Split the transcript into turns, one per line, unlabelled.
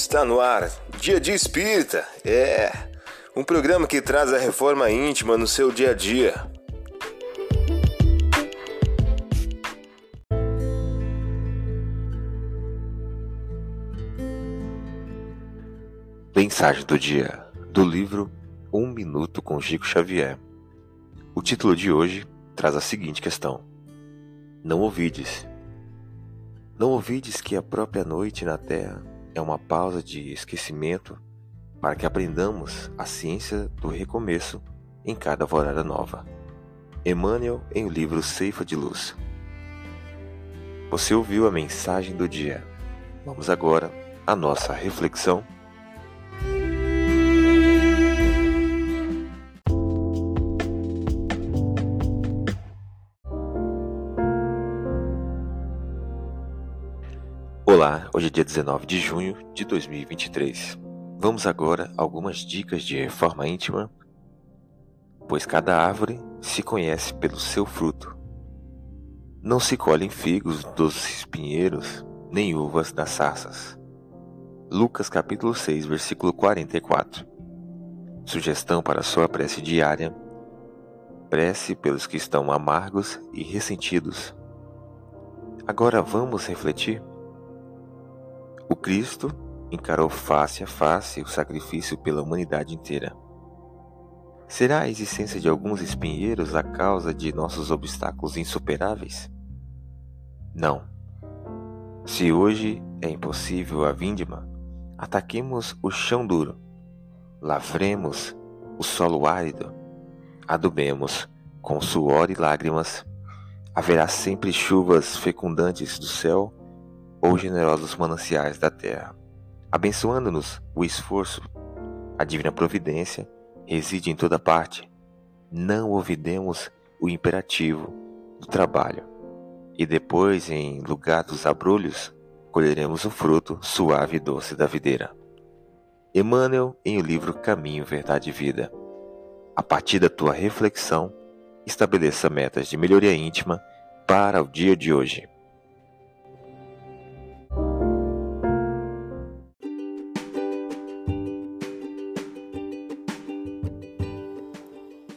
Está no ar, Dia de Espírita. É um programa que traz a reforma íntima no seu dia a dia.
Mensagem do dia do livro Um Minuto com Chico Xavier. O título de hoje traz a seguinte questão: Não ouvides. Não ouvides que a própria noite na terra é uma pausa de esquecimento para que aprendamos a ciência do recomeço em cada alvorada nova. Emmanuel em o livro Ceifa de Luz. Você ouviu a mensagem do dia. Vamos agora à nossa reflexão. Olá, hoje é dia 19 de junho de 2023. Vamos agora a algumas dicas de reforma íntima, pois cada árvore se conhece pelo seu fruto. Não se colhem figos dos espinheiros, nem uvas das sarças. Lucas capítulo 6, versículo 44. Sugestão para sua prece diária: prece pelos que estão amargos e ressentidos. Agora vamos refletir? O Cristo encarou face a face o sacrifício pela humanidade inteira. Será a existência de alguns espinheiros a causa de nossos obstáculos insuperáveis? Não. Se hoje é impossível a vindima, ataquemos o chão duro, lavremos o solo árido, adubemos com suor e lágrimas. Haverá sempre chuvas fecundantes do céu ou generosos mananciais da terra. Abençoando-nos o esforço, a divina providência reside em toda parte. Não ouvidemos o imperativo do trabalho. E depois, em lugar dos abrolhos, colheremos o fruto suave e doce da videira. Emmanuel em o livro Caminho, Verdade e Vida. A partir da tua reflexão, estabeleça metas de melhoria íntima para o dia de hoje.